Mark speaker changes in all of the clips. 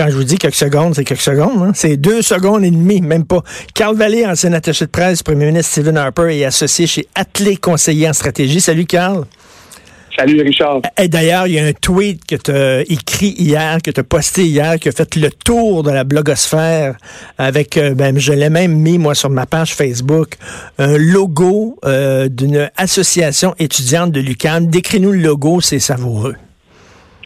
Speaker 1: Quand je vous dis quelques secondes, c'est quelques secondes. hein. C'est deux secondes et demie, même pas. Carl Vallée, ancien attaché de presse, premier ministre Stephen Harper et associé chez Atelier Conseiller en stratégie. Salut, Carl.
Speaker 2: Salut Richard.
Speaker 1: Et d'ailleurs, il y a un tweet que tu as écrit hier, que tu as posté hier, qui a fait le tour de la blogosphère avec, euh, ben, je l'ai même mis, moi, sur ma page Facebook, un logo euh, d'une association étudiante de l'UQAM. Décris-nous le logo, c'est savoureux.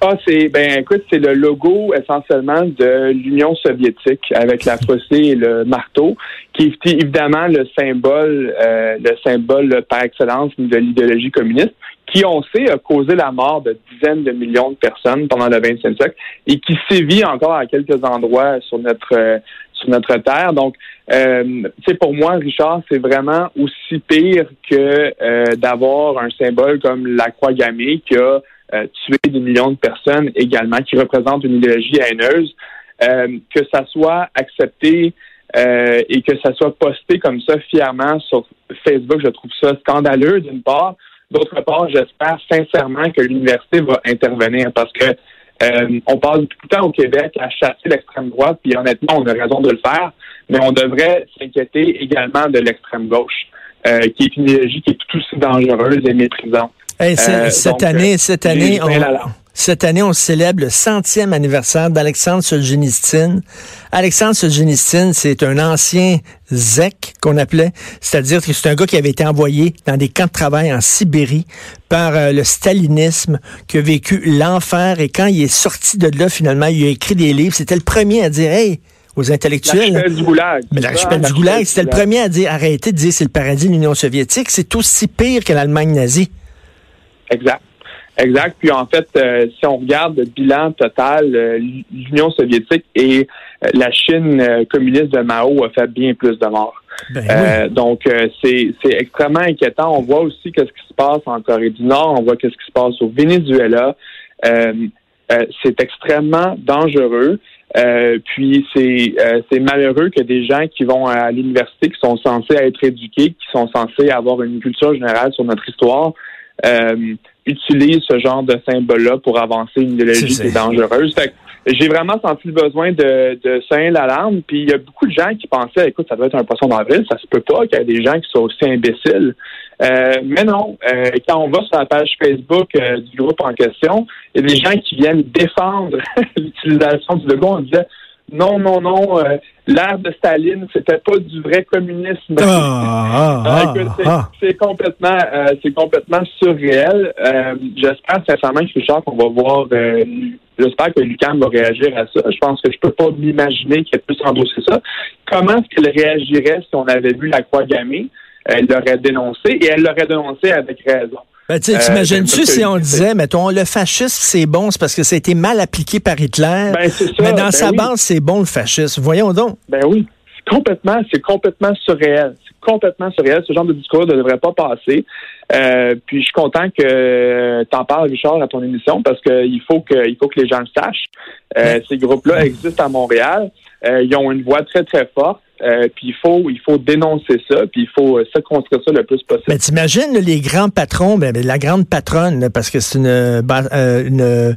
Speaker 2: Ah, c'est ben écoute, c'est le logo essentiellement de l'Union soviétique avec la fossée et le marteau, qui est évidemment le symbole, euh, le symbole par excellence de l'idéologie communiste, qui on sait a causé la mort de dizaines de millions de personnes pendant le 20e siècle et qui sévit encore à quelques endroits sur notre euh, sur notre terre. Donc, euh, pour moi, Richard, c'est vraiment aussi pire que euh, d'avoir un symbole comme la croix gammée qui a euh, tué des millions de personnes également, qui représente une idéologie haineuse, euh, que ça soit accepté euh, et que ça soit posté comme ça fièrement sur Facebook, je trouve ça scandaleux d'une part. D'autre part, j'espère sincèrement que l'université va intervenir parce que euh, on passe tout le temps au Québec à chasser l'extrême droite, puis honnêtement, on a raison de le faire, mais on devrait s'inquiéter également de l'extrême gauche, euh, qui est une idéologie qui est tout aussi dangereuse et méprisante.
Speaker 1: Hey,
Speaker 2: Euh,
Speaker 1: cette
Speaker 2: donc,
Speaker 1: année,
Speaker 2: euh,
Speaker 1: cette année, on. Cette année, on célèbre le centième anniversaire d'Alexandre Solzhenitsyn. Alexandre Solzhenitsyn, c'est un ancien zèque qu'on appelait, c'est-à-dire que c'est un gars qui avait été envoyé dans des camps de travail en Sibérie par euh, le stalinisme, qui a vécu l'enfer et quand il est sorti de là, finalement, il a écrit des livres. C'était le premier à dire, hey, aux intellectuels.
Speaker 2: L'archipel du Goulag.
Speaker 1: Mais l'archipel du Goulag, c'était le premier à dire, arrêtez de dire c'est le paradis de l'Union soviétique. C'est aussi pire que l'Allemagne nazie.
Speaker 2: Exact. Exact. Puis en fait, euh, si on regarde le bilan total, euh, l'Union soviétique et euh, la Chine euh, communiste de Mao a fait bien plus de morts.
Speaker 1: Ben
Speaker 2: Euh, donc euh, c'est c'est extrêmement inquiétant. On voit aussi qu'est-ce qui se passe en Corée du Nord. On voit qu'est-ce qui se passe au Venezuela. Euh, euh, c'est extrêmement dangereux. Euh, puis c'est euh, c'est malheureux que des gens qui vont à l'université, qui sont censés être éduqués, qui sont censés avoir une culture générale sur notre histoire, utilisent ce genre de symbole-là pour avancer une idéologie qui est dangereuse. J'ai vraiment senti le besoin de, de sonner l'alarme. Puis il y a beaucoup de gens qui pensaient, écoute, ça doit être un poisson d'avril, ça se peut pas qu'il y ait des gens qui soient aussi imbéciles. Euh, mais non, euh, quand on va sur la page Facebook euh, du groupe en question, il y a des gens qui viennent défendre l'utilisation du logo. On disait non, non, non, euh, l'ère de Staline, c'était pas du vrai communisme.
Speaker 1: Ah, ah,
Speaker 2: Ah, c'est- complètement, euh, c'est complètement surréel. Euh, j'espère sincèrement que Richard, qu'on va voir. euh, j'espère que Lucam va réagir à ça. Je pense que je peux pas m'imaginer qu'elle puisse endosser ça. Comment est-ce qu'elle réagirait si on avait vu la croix gammée? Elle l'aurait dénoncé et elle l'aurait dénoncé avec raison.
Speaker 1: Ben,
Speaker 2: Euh,
Speaker 1: t'imagines-tu
Speaker 2: parce que-
Speaker 1: si on disait, mettons, le fascisme, c'est bon, c'est parce que ça a été mal appliqué par Hitler.
Speaker 2: Ben, ça.
Speaker 1: mais dans
Speaker 2: Ben
Speaker 1: sa
Speaker 2: oui.
Speaker 1: base, c'est bon le fascisme. Voyons donc.
Speaker 2: Ben oui, c'est complètement, c'est complètement surréel. C'est complètement surréel. Ce genre de discours ne devrait pas passer. Euh, puis je suis content que tu en parles, Richard, à ton émission, parce qu'il faut que il faut que les gens le sachent. Euh, Ces groupes-là existent à Montréal. Euh, ils ont une voix très, très forte. Euh, puis il faut, il faut dénoncer ça, puis il faut euh, se construire ça le plus possible.
Speaker 1: Mais t'imagines les grands patrons, ben, ben, la grande patronne, parce que c'est une, euh, ba- euh, une euh,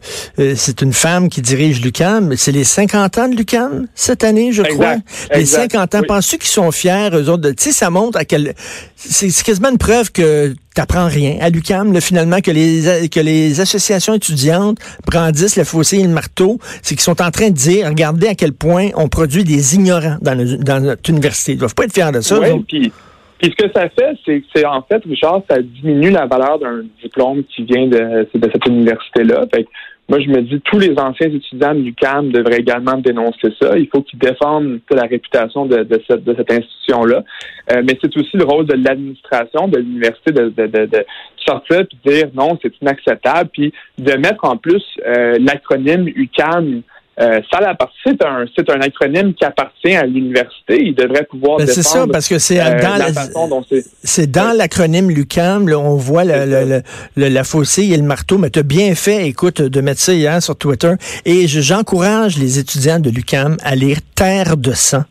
Speaker 1: c'est une femme qui dirige l'UCAM. C'est les 50 ans de l'UCAM cette année, je
Speaker 2: Exact,
Speaker 1: crois. Les
Speaker 2: exact,
Speaker 1: 50 ans.
Speaker 2: oui.
Speaker 1: Penses-tu qu'ils sont fiers, eux autres? de- Tu sais, ça montre à quel... C'est quasiment une preuve que t'apprends rien à l'UCAM, finalement, que les, que les associations étudiantes brandissent le fossé et le marteau. C'est qu'ils sont en train de dire, regardez à quel point on produit des ignorants dans, le- dans notre université. Ils doivent pas être fiers de ça.
Speaker 2: Oui, puis, puis ce que ça fait, c'est en fait, Richard, ça diminue la valeur d'un diplôme qui vient de, de cette université-là. Fait moi, je me dis, tous les anciens étudiants de l'UQAM devraient également dénoncer ça. Il faut qu'ils défendent la réputation de, de cette, de cette institution-là. Euh, mais c'est aussi le rôle de l'administration de l'université de, de, sortir et dire non, c'est inacceptable, puis de mettre en plus euh, l'acronyme UQAM euh, ça c'est un c'est un acronyme qui appartient à l'université. Il devrait pouvoir.
Speaker 1: Ben, c'est ça parce que c'est euh, dans la, c'est dans l'acronyme Lucam. Là, on voit la faucille et le marteau. Mais tu as bien fait, écoute, de mettre ça hier sur Twitter. Et j'encourage les étudiants de Lucam à lire Terre de sang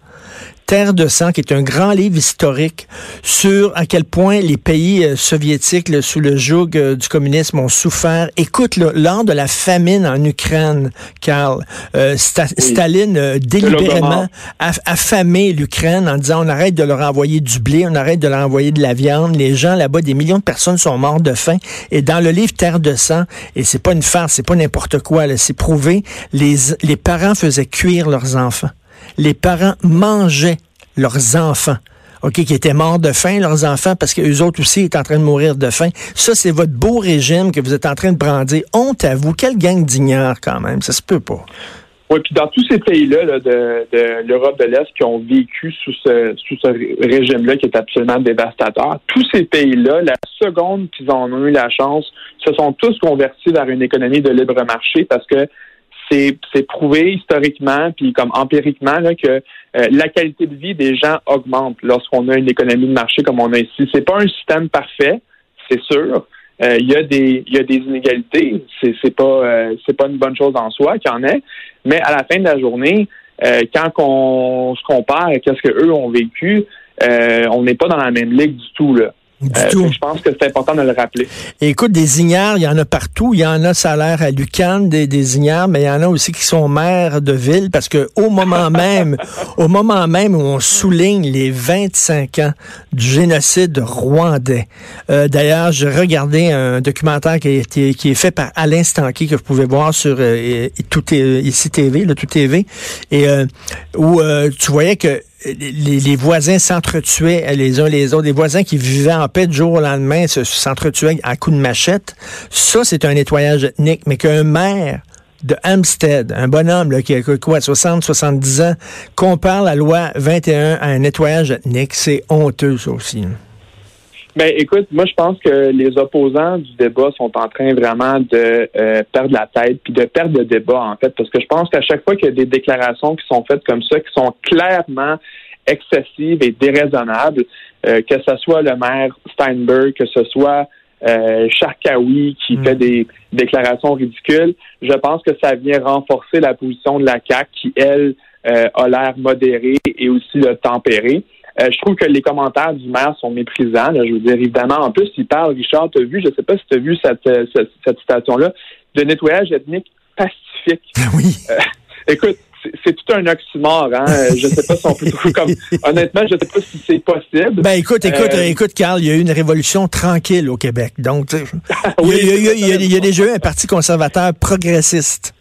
Speaker 1: Terre de sang, qui est un grand livre historique sur à quel point les pays euh, soviétiques, sous le joug euh, du communisme, ont souffert. Écoute, lors de la famine en Ukraine, Karl, euh, Staline délibérément a affamé l'Ukraine en disant on arrête de leur envoyer du blé, on arrête de leur envoyer de la viande. Les gens là-bas, des millions de personnes sont morts de faim. Et dans le livre Terre de sang, et c'est pas une farce, c'est pas n'importe quoi, c'est prouvé, les, les parents faisaient cuire leurs enfants les parents mangeaient leurs enfants. OK, qui étaient morts de faim, leurs enfants, parce qu'eux autres aussi étaient en train de mourir de faim. Ça, c'est votre beau régime que vous êtes en train de brandir. Honte à vous. Quelle gang d'ignores, quand même. Ça se peut pas.
Speaker 2: Oui, puis dans tous ces pays-là de, l'Europe de l'Est qui ont vécu sous ce, sous ce régime-là qui est absolument dévastateur, tous ces pays-là, la seconde qu'ils en ont eu la chance, se sont tous convertis vers une économie de libre marché parce que c'est prouvé historiquement puis comme empiriquement là, que euh, la qualité de vie des gens augmente lorsqu'on a une économie de marché comme on a ici. C'est pas un système parfait, c'est sûr. Euh, il y a des il y a des inégalités. C'est c'est pas euh, c'est pas une bonne chose en soi qu'il en ait. Mais à la fin de la journée, quand on se compare à ce que eux ont vécu, on n'est pas dans la même ligue du tout là. Euh, je pense que c'est important de le rappeler.
Speaker 1: écoute, des ignares, il y en a partout. Il y en a, ça a l'air à Lucan, des, des ignares, mais il y en a aussi qui sont maires de ville parce que au moment même, au moment même où on souligne les 25 ans du génocide rwandais. Euh, D'ailleurs, j'ai regardé un documentaire qui, est, qui est fait par Alain Stanky que vous pouvez voir sur euh, tout ici TV, le tout TV, et euh, où tu voyais que les, voisins s'entretuaient les uns les autres. Les voisins qui vivaient en paix du jour au lendemain s'entretuaient à coups de machette. Ça, c'est un nettoyage ethnique. Mais qu'un maire de Hampstead, un bonhomme là, qui a quoi, 60, 70 ans, compare la loi 21 à un nettoyage ethnique, c'est honteux, ça aussi.
Speaker 2: Ben, écoute, moi, je pense que les opposants du débat sont en train vraiment de euh, perdre la tête puis de perdre le débat, en fait, parce que je pense qu'à chaque fois qu'il y a des déclarations qui sont faites comme ça, qui sont clairement excessives et déraisonnables, euh, que ce soit le maire Steinberg, que ce soit euh, Charkaoui qui mm. fait des déclarations ridicules, je pense que ça vient renforcer la position de la CAQ qui, elle, euh, a l'air modérée et aussi le tempérée. Euh, je trouve que les commentaires du maire sont méprisants. je veux dire, évidemment, en plus, il parle, Richard, tu as vu, je ne sais pas si tu as vu cette, euh, cette, cette citation-là, de nettoyage ethnique pacifique.
Speaker 1: Oui.
Speaker 2: Euh, écoute, c'est tout un oxymore, hein. Je sais pas si on peut trouver comme. Honnêtement, je sais pas si c'est possible.
Speaker 1: Ben écoute, écoute, écoute, Carl, il y a eu une révolution tranquille au Québec. Donc, il, y a, il, y a, il y a déjà eu un parti conservateur progressiste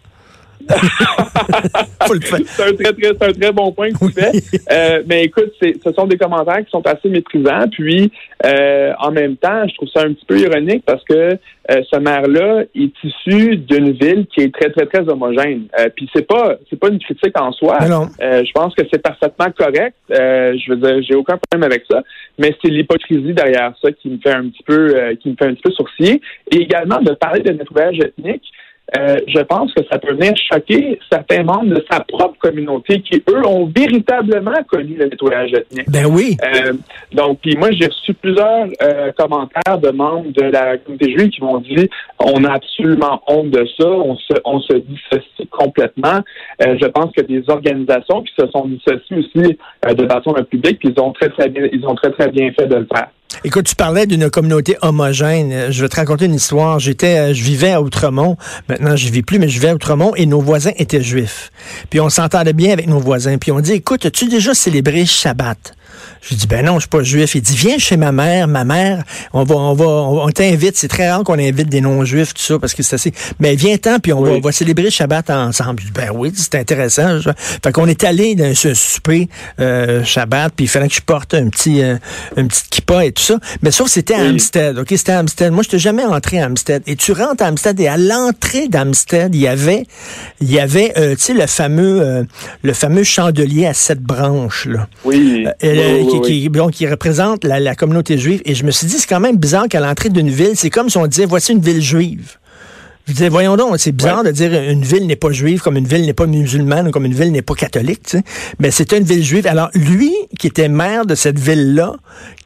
Speaker 2: c'est un très, très, un très bon point que tu fais. Euh, mais écoute, ce sont des commentaires qui sont assez méprisants. Puis, euh, en même temps, je trouve ça un petit peu ironique parce que euh, ce maire-là est issu d'une ville qui est très, très, très homogène. puis c'est pas, c'est pas une critique en soi. je pense que c'est parfaitement correct. je veux dire, j'ai aucun problème avec ça. Mais c'est l'hypocrisie derrière ça qui me fait un petit peu, qui me fait un petit peu sourciller. Et également de parler de nettoyage ethnique. Euh, je pense que ça peut venir choquer certains membres de sa propre communauté qui, eux, ont véritablement connu le nettoyage ethnique.
Speaker 1: Ben oui.
Speaker 2: Euh, donc, puis moi, j'ai reçu plusieurs euh, commentaires de membres de la communauté juive qui m'ont dit on a absolument honte de ça, on se, on se dissocie complètement. je pense que des organisations qui se sont dissociées aussi de façon publique, puis ils ont très très bien, ils ont très très bien fait de le faire.
Speaker 1: Écoute, tu parlais d'une communauté homogène. Je vais te raconter une histoire. J'étais, euh, je vivais à Outremont. Maintenant, je vis plus, mais je vivais à Outremont et nos voisins étaient juifs. Puis on s'entendait bien avec nos voisins. Puis on dit, écoute, as-tu déjà célébré Shabbat? Je dis ben non, je suis pas juif. Il dit viens chez ma mère, ma mère, on va, on va, on, t'invite. C'est très rare qu'on invite des non-juifs tout ça parce que c'est assez. Mais viens-ten puis on, va, on va célébrer Shabbat ensemble. Je dis ben oui, c'est intéressant. Fait qu'on est allé dans ce souper euh, Shabbat puis il fallait que je porte un petit, euh, une petite kippa et tout ça. Mais sauf c'était à Amstead, ok, c'était à Amstead. Moi, je n'étais jamais entré à Amstead. Et tu rentres à Amstead et à l'entrée d'Amstead, il y avait, il y avait, euh, tu sais, le fameux, euh, le fameux chandelier à sept branches là.
Speaker 2: Oui.
Speaker 1: oui qui, qui, représente la, communauté juive. Et je me suis dit, c'est quand même bizarre qu'à l'entrée d'une ville, c'est comme si on disait, voici une ville juive. Je disais, voyons donc, c'est bizarre de dire une ville n'est pas juive comme une ville n'est pas musulmane ou comme une ville n'est pas catholique, tu sais. Mais c'était une ville juive. Alors, lui, qui était maire de cette ville-là,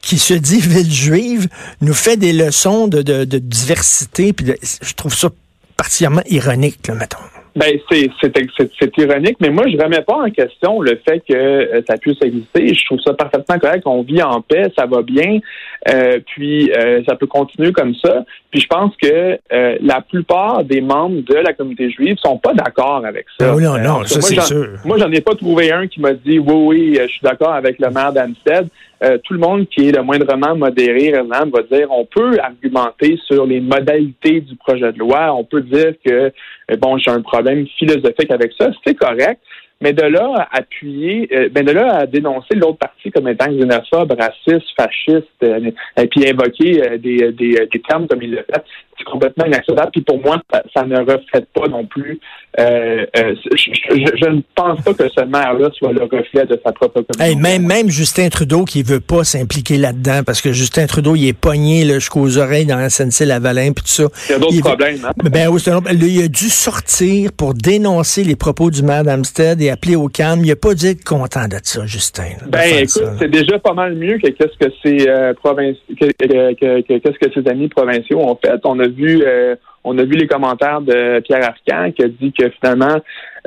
Speaker 1: qui se dit ville juive, nous fait des leçons de, de, de diversité, puis je trouve ça particulièrement ironique, là, mettons.
Speaker 2: Ben, c'est, c'est, ironique, mais moi, je remets pas en question le fait que euh, ça puisse exister. Je trouve ça parfaitement correct. On vit en paix, ça va bien, euh, puis euh, ça peut continuer comme ça. Puis je pense que la plupart des membres de la communauté juive sont pas d'accord avec ça.
Speaker 1: Ah non, non, ça c'est sûr.
Speaker 2: Moi, j'en ai pas trouvé un qui m'a dit oui, oui, je suis d'accord avec le maire d'Amstead. Tout le monde qui est le moindrement modéré, raisonnable, va dire on peut argumenter sur les modalités du projet de loi. On peut dire que bon, j'ai un problème philosophique avec ça, c'est correct. Mais de là à appuyer, euh, ben de là à dénoncer l'autre partie comme étant xénophobe, raciste, fasciste, euh, et puis invoquer euh, des, des, des, termes comme il l'a fait, c'est complètement inacceptable. Puis pour moi, ça, ne reflète pas non plus. Euh, euh, je, ne pense pas que ce maire-là soit le reflet de sa propre communauté.
Speaker 1: même, même Justin Trudeau qui veut pas s'impliquer là-dedans, parce que Justin Trudeau, il est pogné jusqu'aux oreilles dans la SNC-Lavalin, puis tout ça.
Speaker 2: Il y a d'autres problèmes. Hein?
Speaker 1: Ben oui, il a dû sortir pour dénoncer les propos du maire d'Amstead et appeler au calme. Il n'a pas dû être content de ça, Justin.
Speaker 2: ben écoute, c'est déjà pas mal mieux que qu'est-ce que ses euh, qu'est-ce que ses amis provinciaux ont fait. On a vu euh, on a vu les commentaires de Pierre Arcan qui a dit que finalement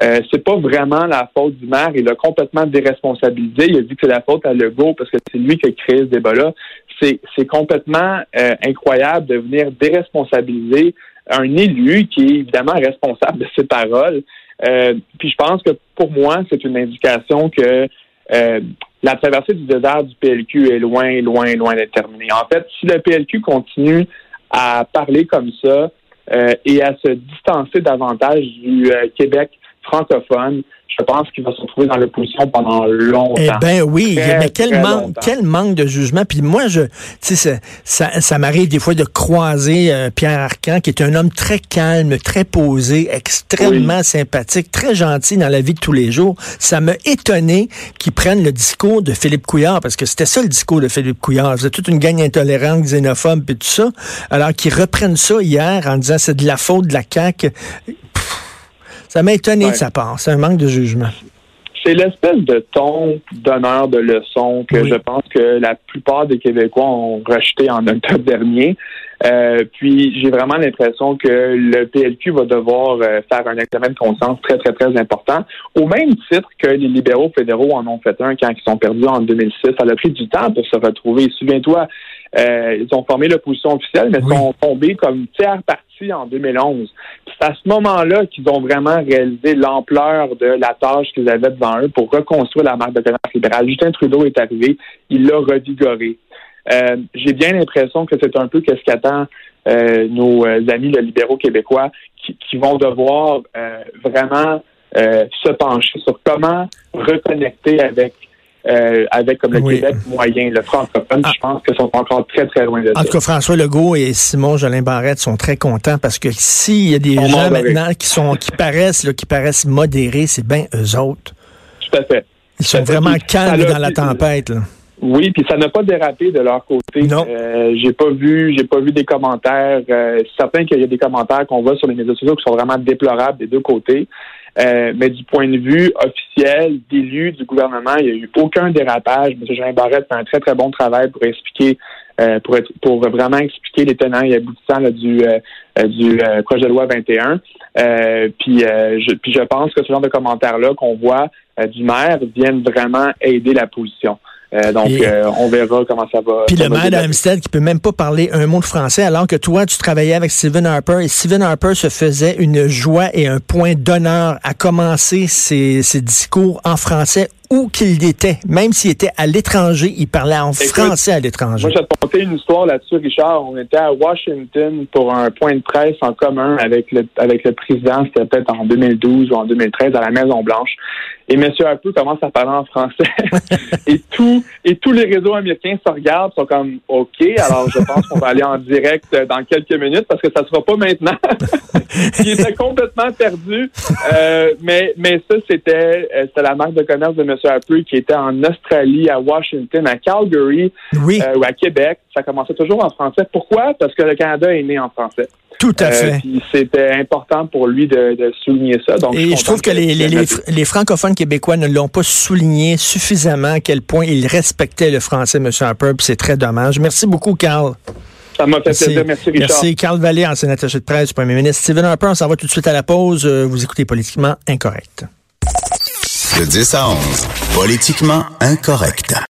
Speaker 2: euh, c'est pas vraiment la faute du maire. Il a complètement déresponsabilisé. Il a dit que c'est la faute à Legault parce que c'est lui qui a créé ce débat-là. C'est, complètement euh, incroyable de venir déresponsabiliser un élu qui est évidemment responsable de ses paroles. Euh, puis je pense que pour moi, c'est une indication que la traversée du désert du PLQ est loin, loin, loin d'être terminée. En fait, si le PLQ continue à parler comme ça euh, et à se distancer davantage du euh, Québec francophone je pense qu'il va se retrouver dans l'opposition pendant longtemps. Eh
Speaker 1: ben oui, mais quel manque, quel manque de jugement. Puis moi, je, tu sais, ça, ça, m'arrive des fois de croiser euh, Pierre Arcan, qui est un homme très calme, très posé, extrêmement sympathique, très gentil dans la vie de tous les jours. Ça m'a étonné qu'il prenne le discours de Philippe Couillard, parce que c'était ça le discours de Philippe Couillard. C'est toute une gang intolérante, xénophobe, et tout ça. Alors qu'ils reprennent ça hier en disant c'est de la faute de la CAQ. Ça m'a étonné de sa part. C'est un manque de jugement.
Speaker 2: C'est l'espèce de ton d'honneur de leçon que je pense que la plupart des Québécois ont rejeté en octobre dernier. Euh, puis j'ai vraiment l'impression que le PLQ va devoir euh, faire un examen de conscience très, très, très important, au même titre que les libéraux fédéraux en ont fait un quand ils sont perdus en 2006. Ça a pris du temps pour se retrouver. Souviens-toi, euh, ils ont formé l'opposition officielle, mais ils sont tombés comme tiers parti en 2011. C'est à ce moment-là qu'ils ont vraiment réalisé l'ampleur de la tâche qu'ils avaient devant eux pour reconstruire la marque de commerce libérale. Justin Trudeau est arrivé, il l'a revigoré. Euh, j'ai bien l'impression que c'est un peu ce qu'attend euh, nos amis les libéraux québécois qui vont devoir vraiment se pencher sur comment reconnecter avec euh, avec comme le Québec moyen, le francophone, ah. je pense que sont encore très, très loin de
Speaker 1: ça. En tout cas, François Legault et Simon Jolin Barrette sont très contents parce que s'il y a des gens maintenant qui sont qui paraissent là, qui paraissent modérés, c'est bien eux autres.
Speaker 2: Tout à fait.
Speaker 1: Ils sont vraiment calmes dans la tempête. Là.
Speaker 2: Oui, puis ça n'a pas dérapé de leur côté.
Speaker 1: Non.
Speaker 2: Euh, j'ai pas vu, j'ai pas vu des commentaires. Euh, certain qu'il y a des commentaires qu'on voit sur les médias sociaux qui sont vraiment déplorables des deux côtés. Euh, mais du point de vue officiel, d'élu du gouvernement, il n'y a eu aucun dérapage. M. Jean Barrette fait un très, très bon travail pour expliquer, euh, pour, être, pour vraiment expliquer les tenants et aboutissants du, euh, du projet de loi 21. puis, je, puis je pense que ce genre de commentaires-là qu'on voit du maire viennent vraiment aider la position. Euh, donc, euh, on verra comment ça va.
Speaker 1: Puis le maire d'Amstead qui peut même pas parler un mot de français, alors que toi, tu travaillais avec Stephen Harper et Stephen Harper se faisait une joie et un point d'honneur à commencer ses, ses discours en français où qu'il était, même s'il était à l'étranger, il parlait en français à l'étranger.
Speaker 2: Moi, j'ai raconté une histoire là-dessus, Richard. On était à Washington pour un point de presse en commun avec le, avec le président, c'était peut-être en 2012 ou en 2013 à la Maison-Blanche. Et M. Harper commence à parler en français. et, tout, et tous les réseaux américains se regardent, sont comme OK, alors je pense qu'on va aller en direct dans quelques minutes parce que ça sera pas maintenant. il était complètement perdu. Euh, mais, mais ça, c'était, euh, c'était la marque de commerce de M. Qui était en Australie, à Washington, à Calgary
Speaker 1: Oui,
Speaker 2: euh, ou à Québec, ça commençait toujours en français. Pourquoi? Parce que le Canada est né en français.
Speaker 1: tout à
Speaker 2: Euh,
Speaker 1: fait.
Speaker 2: c'était important pour lui de, de souligner ça. Donc,
Speaker 1: Et je trouve que les, francophones québécois ne l'ont pas souligné suffisamment à quel point ils respectaient le français, M. Harper, puis c'est très dommage. Merci beaucoup, Carl.
Speaker 2: Ça m'a fait plaisir. Merci, Richard.
Speaker 1: Merci. Carl Vallée, ancien attaché de presse du premier ministre. Stephen Harper, on s'en va tout de suite à la pause. Euh, Vous écoutez Politiquement Incorrect.
Speaker 3: De 10 à 11, politiquement incorrect.